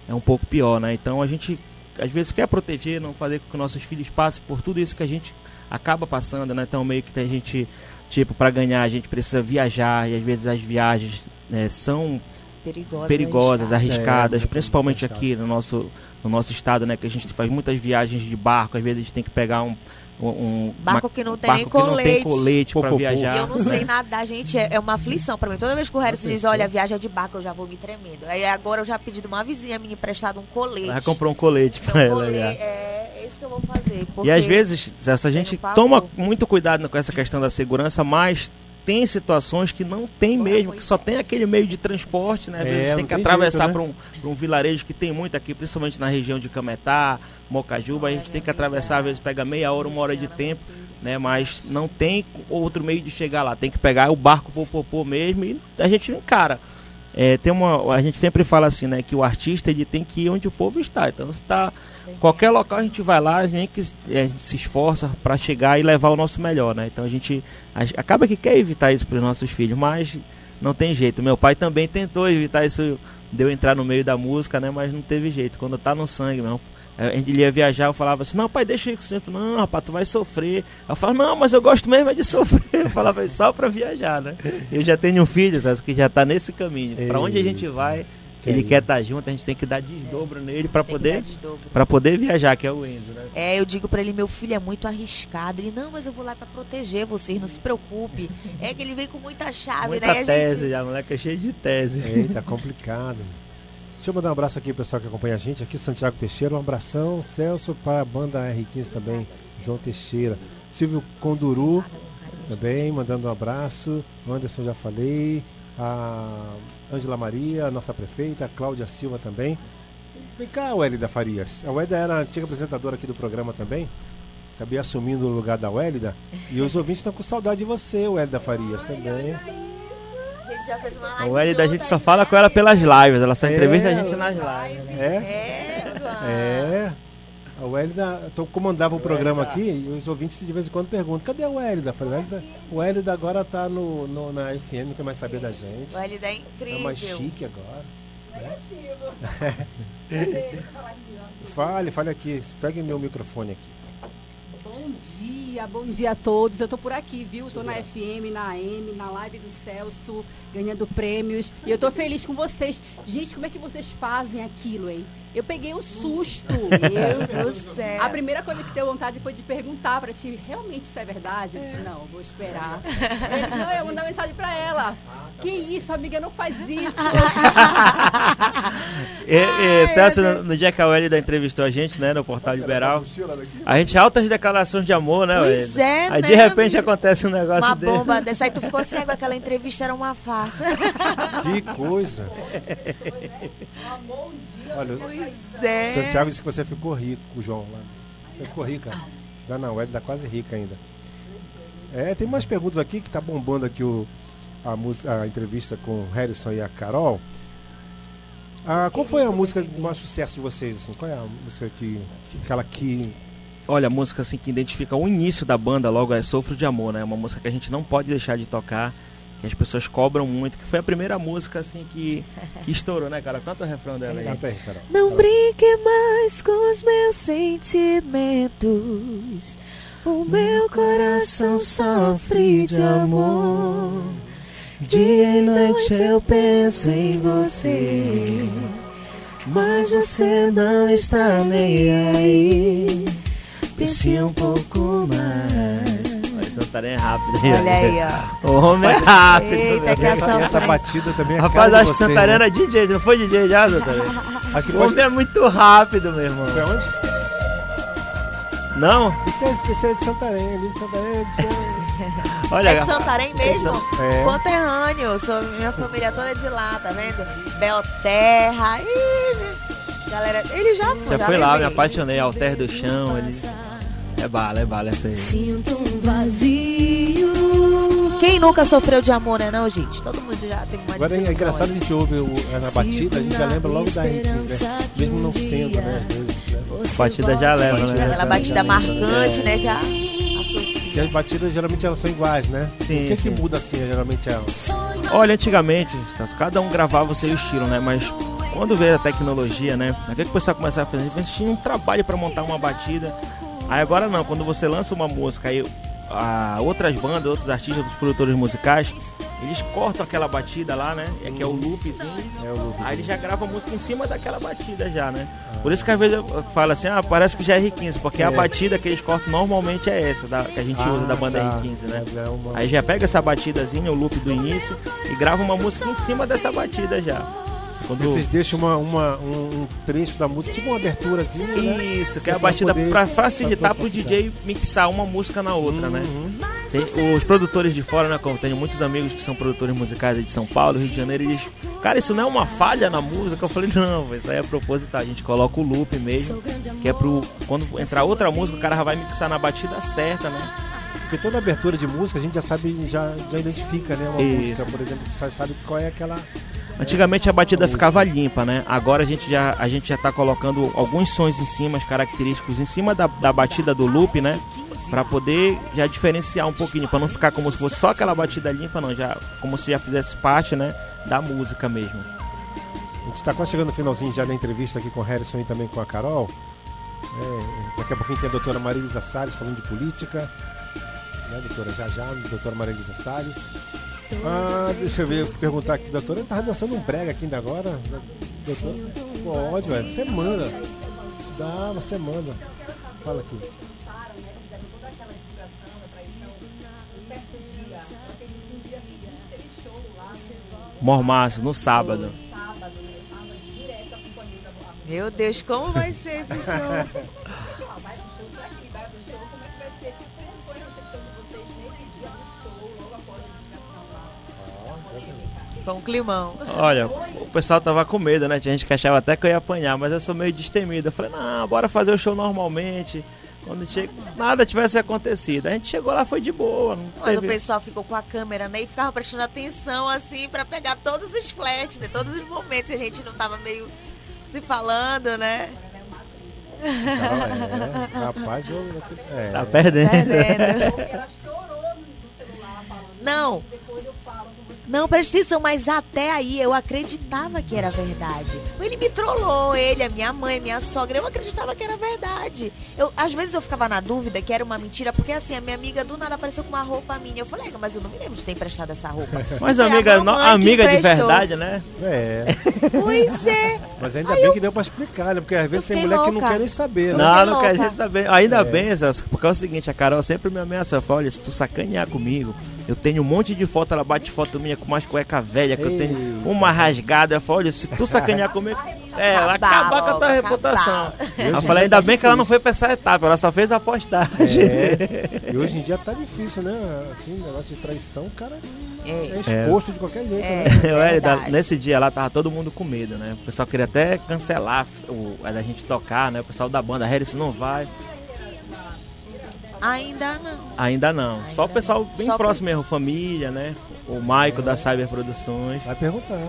é um pouco pior, né? Então, a gente às vezes quer proteger, não fazer com que nossos filhos passem por tudo isso que a gente acaba passando, né? Então, meio que tem gente tipo para ganhar a gente precisa viajar e às vezes as viagens né, são Perigosa, perigosas, arriscada. arriscadas, É, muito principalmente arriscado. aqui no nosso, no nosso estado, né? Que a gente faz muitas viagens de barco, às vezes a gente tem que pegar um, um- um Barco que não tem barco nem que não tem colete. colete para viajar. E eu não sei nadar, gente, é, é uma aflição pra mim. Toda vez que o Harris diz, olha, viagem de barco, eu já vou me tremendo. Aí agora eu já pedi de uma vizinha me emprestado um colete. Ela comprou um colete Então, para ela. colete, já. é, é isso que eu vou fazer. E às vezes, essa gente toma muito cuidado com essa questão da segurança, mas tem situações que não tem mesmo, que só tem aquele meio de transporte, né? Às É, vezes tem não que tem atravessar jeito, para um, pra um vilarejo que tem muito aqui, principalmente na região de Cametá, Mocajuba, a gente tem que atravessar, às vezes pega meia hora, uma hora de tempo, né? Mas não tem outro meio de chegar lá, tem que pegar o barco popopô mesmo e a gente encara. É, tem uma, a gente sempre fala assim, né, que o artista ele tem que ir onde o povo está. Então, se tá qualquer local a gente vai lá, a gente, é, a gente se esforça para chegar e levar o nosso melhor, né? Então a gente a- acaba que quer evitar isso para os nossos filhos, mas não tem jeito. Meu pai também tentou evitar isso de eu entrar no meio da música, né? Mas não teve jeito. Quando tá no sangue, não. A gente ia viajar, eu falava assim, não, pai, deixa eu ir com você. Não, rapaz, tu vai sofrer. Eu falava, não, mas eu gosto mesmo é de sofrer. Eu falava só pra viajar, né? Eu já tenho um filho, sabe, que já tá nesse caminho. Pra onde a gente vai, Que ele quer estar junto, a gente tem que dar desdobro nele pra Tem que poder para poder viajar, que é o Enzo, né? É, eu digo pra ele, meu filho é muito arriscado. Ele, não, mas eu vou lá pra proteger vocês, não se preocupe. É que ele vem com muita chave, Muita né? E a tese gente... já, moleque é cheio de tese. Eita, complicado. Deixa eu mandar um abraço aqui pro pessoal que acompanha a gente. Aqui o Santiago Teixeira, um abração. Celso para a banda R15 também, João Teixeira. Silvio Conduru também, mandando um abraço. Anderson já falei. A Ângela Maria, nossa prefeita. A Cláudia Silva também. Vem cá, Wélida Farias. A Wélida era a antiga apresentadora aqui do programa também. Acabei assumindo o lugar da Wélida. E os ouvintes estão com saudade de você, Wélida Farias, também. A gente já fez uma A live Welly da junto gente só fala né? com ela pelas lives, ela só É, entrevista a gente nas lives. né? É? É, Luan. É. A Wélida, então comandava o programa aqui e os ouvintes de vez em quando perguntam: cadê a Wélida? Eu falei: Wélida, o Wélida agora tá no, no- na FM, quer mais saber da gente. O Hélida é É incrível. mais chique agora. Fale, fale aqui. Pegue meu microfone aqui. Bom dia, bom dia a todos. Eu tô por aqui, viu? Tô na FM, na AM, na live do Celso, ganhando prêmios. E eu tô feliz com vocês. Gente, como é que vocês fazem aquilo, hein? Eu peguei um susto. Meu Deus do céu. A primeira coisa que deu vontade foi de perguntar pra ti, realmente isso é verdade? Eu disse, não, vou esperar. Ele disse, não, eu vou mandar mensagem pra ela. Que isso, amiga, não faz isso. E, e, Celso, no, no dia que a Welly entrevistou a gente, né, no Portal Liberal, a gente altas declarações de amor, né, Pois Welly? é, Aí de né, repente amigo? acontece um negócio Uma desse. bomba dessa. Aí tu ficou cego, aquela entrevista era uma farsa. Que coisa. Olha, Pois é. Santiago disse que você ficou rico, o João lá. Você ficou rica. Não, não, o Wélida tá quase rica ainda. É, tem mais perguntas aqui que tá bombando aqui o, a, música, a entrevista com o Harrison e a Carol. Ah, qual foi a música de maior sucesso de vocês? Assim? Qual é a música que, que aquela que Olha, a música assim que identifica o início da banda logo é Sofro de Amor, né? Uma música que a gente não pode deixar de tocar. Que as pessoas cobram muito, que foi a primeira música assim que, que estourou, né, cara? Canta o refrão dela aí. Canta aí, Carol. Não brinque mais com os meus sentimentos. O meu coração sofre de amor. Dia e noite eu penso em você. Mas você não está nem aí. Pense um pouco mais. Santarém é rápido. Olha aí, ó. O homem é rápido. Eita, que. Essa, ação essa batida também é Rapaz, cara acho de que Santarém né? era DJ, não foi DJ já, Santarém? Acho que O pode... homem é muito rápido, meu irmão. Foi onde? Não? Isso é, isso é de Santarém, ali de Santarém. de- Olha, É de Santarém mesmo? É. Conterrâneo, sou minha família toda é de lá, tá vendo? Belterra, ih, galera, ele já foi. já foi lá, me apaixonei, Alter do Chão, ele... É bala, é bala essa aí. Sinto um vazio. Quem nunca sofreu de amor, né não, gente? Todo mundo já teve uma Agora é engraçado a gente ouve o, é, na batida, a gente já lembra logo da Henrique, né? Mesmo não sendo, né? Às vezes, né? Batida já leva, né? Aquela batida marcante, né? Já Porque as batidas geralmente elas são iguais, né? Sim, o que sim. que muda assim, geralmente é Olha, antigamente, cada um gravava o seu estilo, né? Mas quando veio a tecnologia, né? O que que o pessoal começava a fazer? Eles tinham um trabalho para montar uma batida. Aí agora não, quando você lança uma música aí, a, outras bandas, outros artistas, outros produtores musicais, eles cortam aquela batida lá, né? É que é o loopzinho. é o loop. Aí eles já gravam a música em cima daquela batida já, né? Por isso que às vezes eu falo assim, ah, parece que já é R15, porque a É. batida que eles cortam normalmente é essa, da- que a gente usa da banda tá. R15, né? É uma- Aí já pega essa batidazinha, o loop do início, e grava uma música em cima dessa batida já. Quando... Vocês deixam uma, uma- um, um trecho da música, tipo uma aberturazinha, né? Isso, que é a batida pra facilitar pro facilitar. DJ mixar uma música na outra, né? Uhum. Tem os produtores de fora, né? Como tenho muitos amigos que são produtores musicais de São Paulo, Rio de Janeiro, eles. Cara, isso não é uma falha na música. Eu falei, não, isso aí é proposital. A gente coloca o loop mesmo. Que é pro. Quando entrar outra música, o cara já vai mixar na batida certa, né? Porque toda abertura de música a gente já sabe, já, já identifica, né? Uma Isso. música, por exemplo, já sabe qual é aquela. Antigamente a batida ficava limpa, né? Agora a gente já, a gente já tá colocando alguns sons em cima, característicos em cima da, da batida do loop, né? Pra poder já diferenciar um pouquinho, pra não ficar como se fosse só aquela batida limpa, não, já como se já fizesse parte, né, da música mesmo. A gente está quase chegando no finalzinho já da entrevista aqui com o Harrison e também com a Carol. É, daqui a pouquinho tem a doutora Marilisa Salles falando de política. Né, doutora? Já já, doutora Marilisa Salles. Ah, deixa eu ver, perguntar aqui, doutora. Tava dançando um prega aqui ainda agora? Doutora? Pode, velho. Você manda. Dá, você manda. Fala aqui. Mormaço, no sábado. Meu Deus, como vai ser esse show? Foi um climão. Olha, o pessoal tava com medo, né? Tinha gente que achava até que eu ia apanhar, mas eu sou meio destemido. Eu falei, não, bora fazer o show normalmente. Quando chega, nada tivesse acontecido. A gente chegou lá, foi de boa. Não Quando o teve... pessoal ficou com a câmera, né? E ficava prestando atenção, assim, pra pegar todos os flashes, né? Todos os momentos. A gente não tava meio se falando, né? Carol, é, rapaz, eu. É, Tá perdendo. Perdendo. Não. Não, presta atenção, mas até aí eu acreditava que era verdade. Ele me trollou, ele, a minha mãe, minha sogra, eu acreditava que era verdade. Eu, às vezes eu ficava na dúvida que era uma mentira, porque assim, a minha amiga do nada apareceu com uma roupa minha. Eu falei, mas eu não me lembro de ter emprestado essa roupa. Mas Foi a amiga, no- amiga de verdade, né? é. Pois é. Mas ainda bem que deu pra explicar, né? Porque às vezes tem mulher que não louca. quer nem saber, né? Eu Não, não quer louca. gente saber. Ainda bem, Zé, porque é o seguinte, a Carol sempre me ameaça. Fala, olha, se tu sacanear comigo, eu tenho um monte de foto, ela bate foto minha com umas cueca velha, que eu tenho uma rasgada. Ela fala, olha, se tu sacanear comigo, é, ela Acabar acabar com a tua reputação. Eu falei, ainda tá bem que ela não difícil. foi pra essa etapa, ela só fez a postagem. É. E hoje em dia tá difícil, né? Assim, negócio de traição, o cara é É. exposto de qualquer jeito, É. né? Eu, é, nesse dia lá tava todo mundo com medo, né? O pessoal queria até cancelar o, a da gente tocar, né? O pessoal da banda, Harris não vai. Ainda não. Ainda não. Ainda Só o pessoal não. bem Só próximo mesmo, família, né? O Maico da Cyber Produções. Vai perguntar.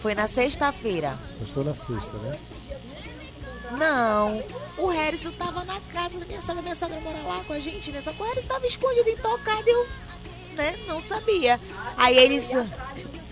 Foi na sexta-feira. Postou na sexta, né? Não. O Harrison tava na casa da minha sogra. Minha sogra mora lá com a gente, né? Só que o Harrison tava escondido, intocado. Eu né, não sabia. Aí eles.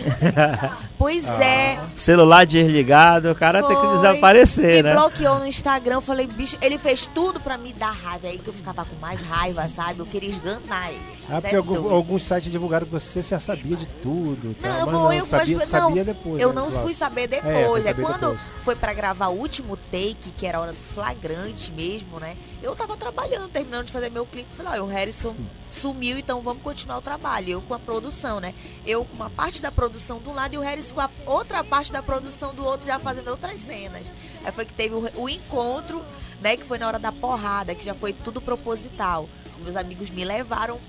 Pois é, Celular desligado, o cara tem que Foi. desaparecer, me né? bloqueou no Instagram. Eu falei, bicho, ele fez tudo pra me dar raiva. Aí que eu ficava com mais raiva, sabe? Eu queria esganar ele. Ah, porque algum- doido. alguns sites divulgaram que você já sabia de tudo. tá? Não, eu vou, eu sabia, mas, sabia não, depois. eu né, não claro. fui saber É, foi depois. É, saber quando depois. foi pra gravar o último take, que era a hora do flagrante mesmo, né? Eu tava trabalhando, terminando de fazer meu clipe. Falei, ó, o Harrison sumiu, então vamos continuar o trabalho. Eu com a produção, né? Eu com uma parte da produção do lado e o Harrison com a outra parte da produção do outro, já fazendo outras cenas. Aí foi que teve o, o encontro, né? Que foi na hora da porrada, que já foi tudo proposital. Meus amigos me levaram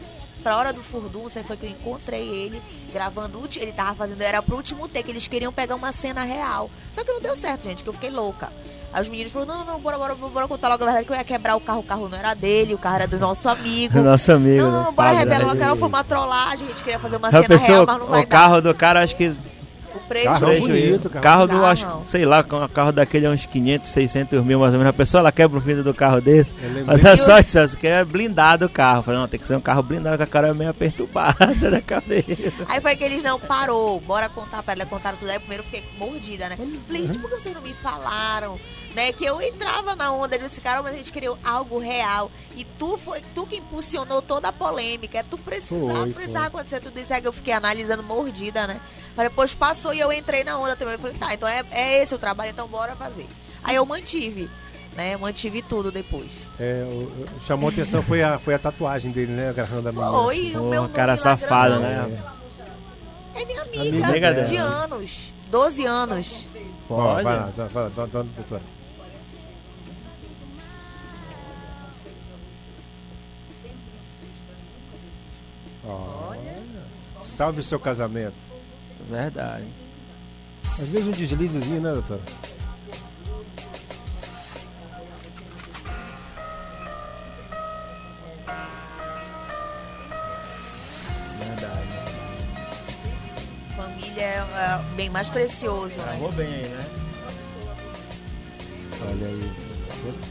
pra hora do furdunça, foi que eu encontrei ele gravando ele tava fazendo, era pro último take, eles queriam pegar uma cena real. Só que não deu certo, gente, que eu fiquei louca. Aí os meninos falaram, não, não, não, bora, bora, bora, contar logo a verdade que eu ia quebrar o carro, o carro não era dele, o carro era do nosso amigo. Nosso amigo. Não, não, não, bora revelar, o cara foi uma trollagem, a gente queria fazer uma cena pensou real, mas não vai o carro do cara, acho que dar. O preço. Carro prejuízo. bonito, carro carro do, acho, sei lá, com- carro daquele é uns 500, 600 mil mais ou menos. A pessoa ela quebra o vidro do carro desse. Mas é que só isso, que é blindado o carro. Falei, não, tem que ser um carro blindado, que a cara é meio perturbada da cabeça. Aí foi que eles não parou, bora contar pra ela, contaram tudo. Aí primeiro eu fiquei mordida, né? Falei, gente, por que vocês não me falaram? Né, que eu entrava na onda desse cara, mas a gente queria algo real. E tu foi tu que impulsionou toda a polêmica. Tu precisava, Foi, precisava foi. acontecer tudo isso. Aí que eu fiquei analisando mordida, né? Mas depois passou e eu entrei na onda também. Eu falei, tá, então é, é esse o trabalho, então bora fazer. Aí eu mantive, né? Mantive tudo depois. É, o- o- chamou a atenção foi a, foi a tatuagem dele, né? Agarrando a menina. Foi, o meu cara grandão. né? É minha Amiga amiga, dela. de anos. 12 anos. Pode. vai lá, vai lá, vai lá, vai lá, doutora. Olha. Salve o seu casamento. Verdade. Às vezes um deslizezinho, né, doutora? Verdade. Família é, é bem mais precioso, né? Acabou bem aí, né? Olha aí.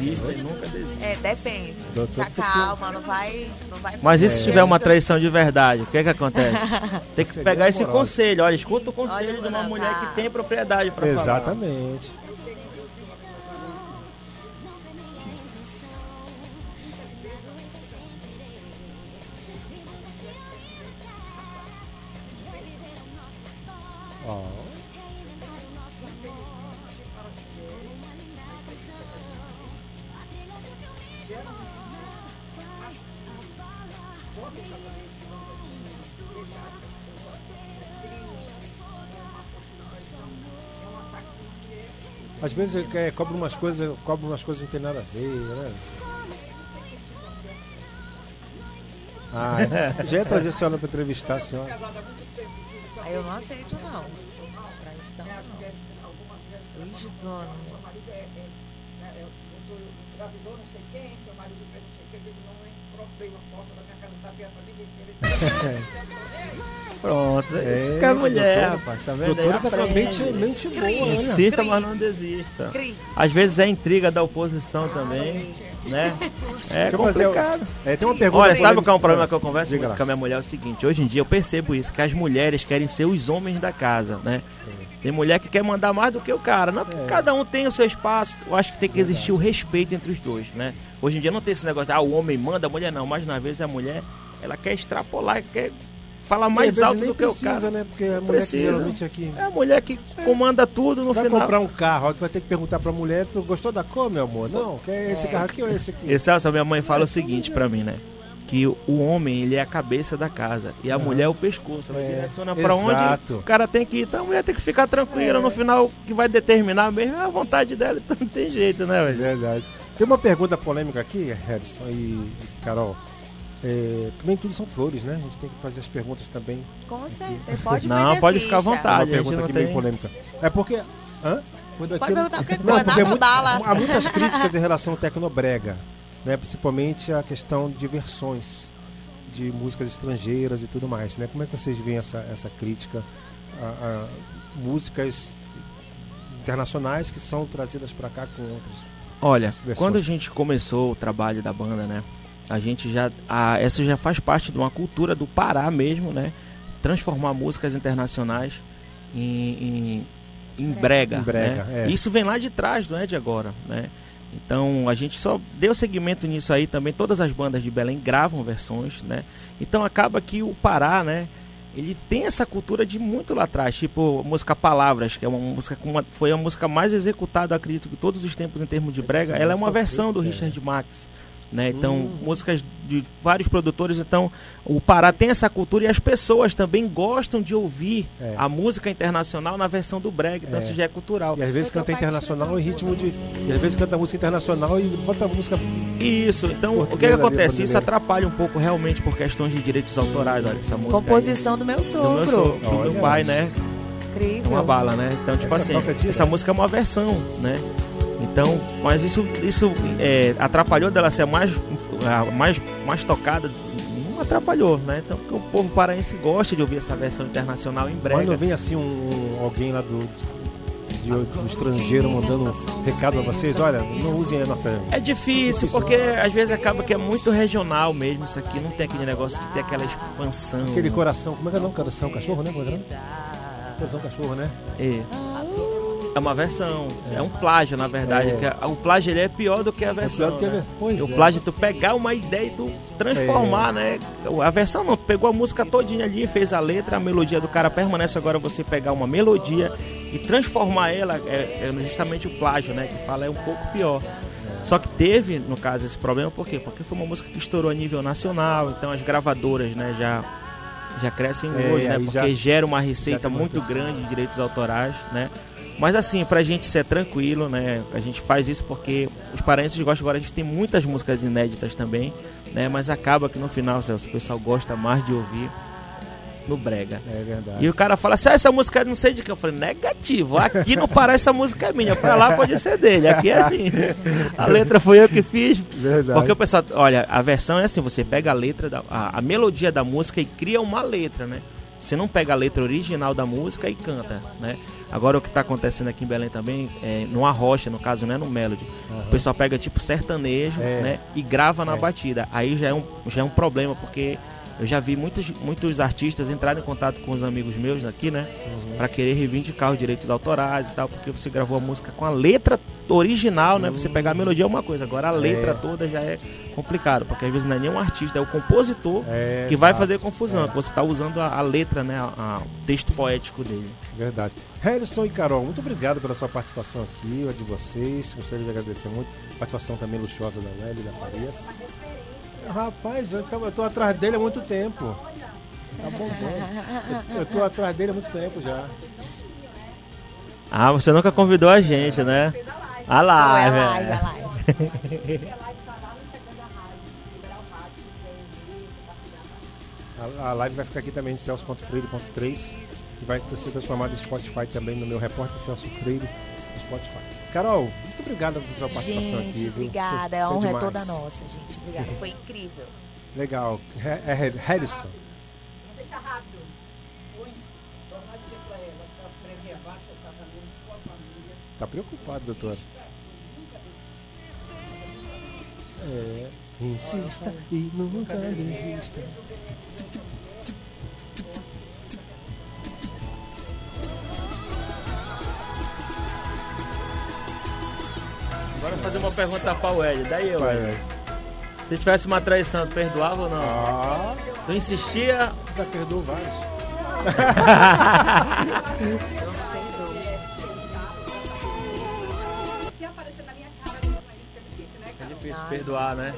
E nunca desiste. É, depende. Doutor calma, não vai. Não vai Mas e se É. tiver uma traição de verdade? O que é que acontece? Tem que Seria pegar esse conselho. Olha, escuta o conselho Olha, de uma mulher que tem propriedade pra falar. Exatamente. Vezes é, cobra umas coisas, cobra umas coisas que não tem nada a ver, né? Ah, é. já ia trazer a senhora para entrevistar a senhora. Eu não aceito, não. Traição, não. Ixi, dono. Pronto, É, isso que é mulher, doutora, rapaz. Tá vendo? Doutora Aí tá com a mente, mente boa, né? Insista, Cri. mas não desista. Cri. Às vezes é intriga da oposição também, né? É Deixa eu fazer o- complicado. É, tem uma pergunta. Olha, sabe qual é um problema que eu converso Diga muito lá. com a minha mulher? É o seguinte, hoje em dia eu percebo isso, que as mulheres querem ser os homens da casa, né? Tem mulher que quer mandar mais do que o cara, não? Porque É. cada um tem o seu espaço. Eu acho que tem que existir o respeito entre os dois, né? Hoje em dia não tem esse negócio, de, ah, o homem manda, a mulher não. Mas às vezes a mulher, ela quer extrapolar, quer falar mais alto do que o precisa, cara. né? Porque a mulher que Precisa. geralmente aqui. É a mulher que comanda tudo no Vai final. comprar um carro, vai ter que perguntar pra mulher, tu gostou da cor, meu amor? Não, quer esse carro aqui ou esse aqui? E Celso, minha mãe fala o seguinte pra mim, né? Que o o homem, ele é a cabeça da casa e a mulher é o pescoço. Ela É, direciona pra exato. onde o cara tem que ir. Então a mulher tem que ficar tranquila. No final, o que vai determinar mesmo é a vontade dela. Então não tem jeito, né, É velho? verdade. Tem uma pergunta polêmica aqui, Harrison e Carol. É, nem tudo são flores, né? A gente tem que fazer as perguntas também. Com certeza. Pode Não, pode ficar à vontade. uma a gente pergunta aqui tem- bem polêmica. É porque. Hã? Pode perguntar qualquer Não, porque é muito- bala. há muitas críticas em relação ao tecnobrega, né? Principalmente a questão de versões de músicas estrangeiras e tudo mais, né? Como é que vocês veem essa, essa crítica a, a músicas internacionais que são trazidas para cá com outras? Olha, quando a gente começou o trabalho da banda, né? a gente já. A, essa já faz parte de uma cultura do Pará mesmo, né? Transformar músicas internacionais em, em, em brega. Em brega, né? é. Isso vem lá de trás, não é de agora, né? Então a gente só deu seguimento nisso aí também. Todas as bandas de Belém gravam versões, né? Então acaba que o Pará, né? Ele tem essa cultura de muito lá atrás, tipo a música Palavras, que é uma música com uma, foi a música mais executada, acredito que todos os tempos em termos de brega. Ela é uma música versão do foi- é. Richard Max. Né? Então, Hum. músicas de vários produtores. Então, o Pará tem essa cultura e as pessoas também gostam de ouvir É. a música internacional na versão do brega. Então, É. isso já é cultural. E às vezes canta internacional em ritmo de. E às vezes canta música internacional e bota música. Isso, então o que, que acontece? Isso brasileiro. atrapalha um pouco realmente por questões de direitos autorais. Olha, essa música. aí, Composição do meu do sogro. meu, so- do meu pai, isso. né? É Incrível. uma bala, né? Então, tipo Essa assim, essa música é uma versão, né? Então, mas isso, isso é, atrapalhou dela ser a mais, a mais, mais tocada. Não atrapalhou, né? Então, porque o povo paraense gosta de ouvir essa versão internacional em brega. Quando vem assim um, alguém lá do, de- do estrangeiro mandando um recado pra vocês, olha, não usem a nossa. É difícil, porque às vezes acaba que é muito regional mesmo isso aqui. Não tem aquele negócio de ter aquela expansão. Aquele coração, como é que é o nome? Coração cachorro, né? É é? Coração cachorro, né? É. É uma versão, é, um plágio na verdade. É. o plágio ele é pior do que a versão. pior do que a né? ver- pois o é. plágio é tu pegar uma ideia e tu transformar, né? A versão não, pegou a música todinha ali, fez a letra, a melodia do cara permanece. Agora você pegar uma melodia e transformar ela é, é justamente o plágio, né? Que fala é um pouco pior. Só que teve, no caso, esse problema, por quê? Porque foi uma música que estourou a nível nacional, então as gravadoras, né, já, já crescem É, hoje, né? Porque já- gera uma receita muito grande de direitos autorais, né? Mas assim, pra gente ser tranquilo, né? A gente faz isso porque os paraenses gostam agora, a gente tem muitas músicas inéditas também, né? Mas acaba que no final, Celso, o pessoal gosta mais de ouvir no brega. É verdade. E o cara fala assim, ah, essa música é não sei de que. Eu falei, negativo, aqui no Pará essa música é minha, pra lá pode ser dele, aqui é minha. A letra foi eu que fiz. Verdade. Porque o pessoal, olha, a versão é assim, você pega a letra, da, a, a melodia da música e cria uma letra, né? Você não pega a letra original da música e canta, né? Agora o que está acontecendo aqui em Belém também, é, no arrocha, no caso, não é no melody. O pessoal pega tipo sertanejo, É. né? E grava na É. batida. Aí já é, um, já é um problema, porque eu já vi muitos, muitos artistas entrarem em contato com os amigos meus aqui, né? Uhum. Pra querer reivindicar os direitos autorais e tal, porque você gravou a música com a letra original, né? Você pegar a melodia é uma coisa, agora a letra É. toda já é complicado, porque às vezes não é nem um artista, é o compositor É, que vai exato. fazer confusão, É. você está usando a, a letra, né? a- a- o texto poético dele. Verdade. Harrison e Carol, muito obrigado pela sua participação aqui, a de vocês. Gostaria de agradecer muito. Participação também luxuosa da Nelly e da Farias. Rapaz, eu, tava- eu tô atrás dele há muito tempo. Tá bombando. Eu, eu tô atrás dele há muito tempo já. Ah, você nunca convidou a gente, né? A Não, é live. live, é. é live. A, a live vai ficar aqui também em celso.freire.3 e vai ser transformada em Spotify também no meu repórter Celso Freire no Spotify. Carol, muito obrigado pela sua participação aqui. Gente, viu? obrigada. Você- A você honra é demais. toda nossa, gente. Obrigada. Foi incrível. Legal. É, é Harrison. Deixa rápido. Tornar a dizer para ela para preservar seu casamento, sua família. Tá preocupado, doutor? É. Insista e nunca desista. Agora fazer uma pergunta pra o Hélio. Daí eu, Vai. Se tivesse uma traição, tu perdoava ou não? Ah, Tu insistia. já perdoou vários. Se aparecer na minha cara, não é difícil, É perdoar, né?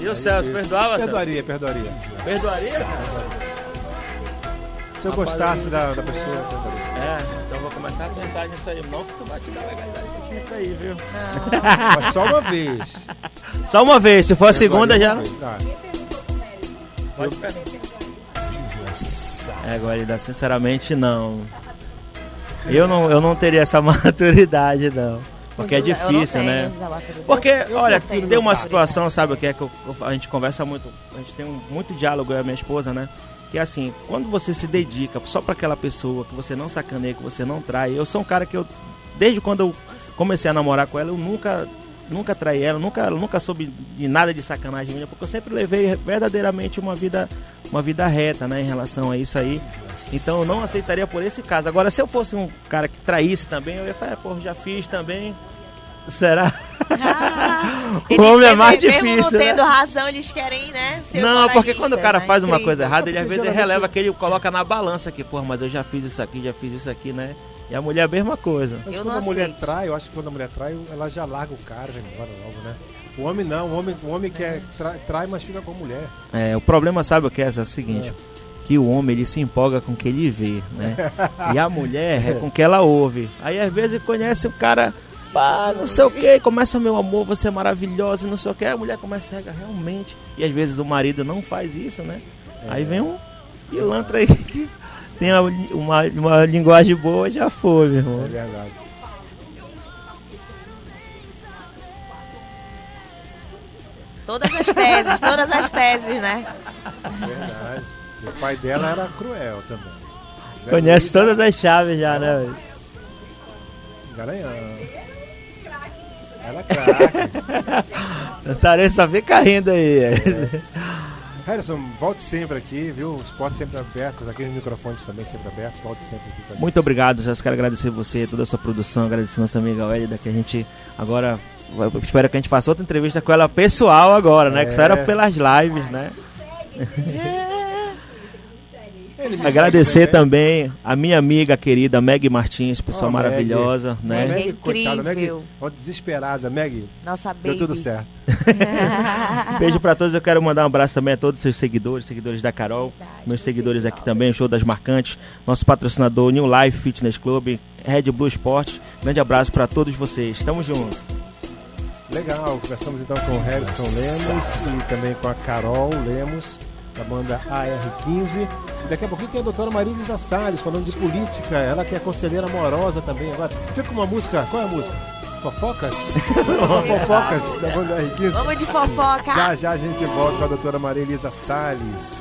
E o Celso, perdoava? Perdoaria, perdoaria. Perdoaria, cara? Se eu gostasse da, da pessoa, perdoaria. É, começar a pensar nisso aí. Não que tu vai te dar legalidade pra gente aí, viu? Mas só uma vez. Só uma vez, se for a segunda já. Pode. É, Guarida, sinceramente não. Eu não, eu não teria essa maturidade, não. Porque é difícil, né? Porque, olha, tem uma situação, sabe o que é que eu- a gente conversa muito, a gente tem um, muito diálogo eu e a minha esposa, né? Que é assim, quando você se dedica só pra aquela pessoa, que você não sacaneia, que você não trai. Eu sou um cara que eu, desde quando eu comecei a namorar com ela, eu nunca nunca traí ela, nunca, nunca soube de nada de sacanagem minha, porque eu sempre levei verdadeiramente uma vida, uma vida reta, né, em relação a isso aí. Então eu não aceitaria por esse caso. Agora, se eu fosse um cara que traísse também, eu ia falar, pô, já fiz também. Será? Ah, homem é mais mesmo difícil, não né? tendo razão, eles querem, né? Ser Não, porque quando o cara moralistas, faz né? uma coisa errada, ele às vezes releva que ele coloca na balança aqui, porra, mas eu já fiz isso aqui, já fiz isso aqui, né? E a mulher é a mesma coisa. Mas Eu quando não a mulher aceito. trai, eu acho que quando a mulher trai, ela já larga o cara, vai embora logo, né? O homem não, o homem, o homem quer trai, trai, mas fica com a mulher. É, o problema, sabe o que é? É o seguinte, que o homem ele se empolga com o que ele vê, né? E a mulher é com o que ela ouve. Aí às vezes conhece o cara, pá, não sei o que, começa meu amor, você é maravilhosa, e não sei o que, a mulher começa a regar realmente. E às vezes o marido não faz isso, né? Aí vem um pilantra aí que tem uma, uma, uma linguagem boa, já foi, meu É irmão. verdade. Todas as teses, todas as teses, né? Verdade. E o pai dela era cruel também. Zé Conhece Luiz todas as chaves já, né? Garanhão. Ela é craque. Estarei só fica rindo aí. Harrison, volte sempre aqui, viu? Os portas sempre abertos, aqui os microfones também sempre abertos. Volte sempre aqui com a gente. Muito obrigado, Zé. Quero agradecer você, toda a sua produção, agradecer nossa amiga Hélida, que a gente agora. Espero que a gente faça outra entrevista com ela pessoal agora, né? Que só era É. pelas lives, né? Ele Agradecer também a minha amiga querida Meg Martins, pessoa Oh, maravilhosa, também. né? Meg, É coitada, Meg, incrível. ó, desesperada. Meg, Nossa deu baby. tudo certo. Beijo pra todos. Eu quero mandar um abraço também a todos os seus seguidores, seguidores da Carol, Verdade, meus seguidores aqui também, Show das Marcantes, nosso patrocinador New Life Fitness Club, Red Blue Sport. Grande abraço pra todos vocês. Tamo junto. Legal, conversamos então com o Harrison Lemos e também com a Carol Lemos, da banda AR15. E daqui a pouquinho tem a doutora Marília Salles falando de política, ela que é conselheira amorosa também. Agora, fica com uma música, qual é a música? Fofocas? Fofocas da banda AR15. Vamos de fofoca. Já já a gente volta com a doutora Maria Elisa Salles.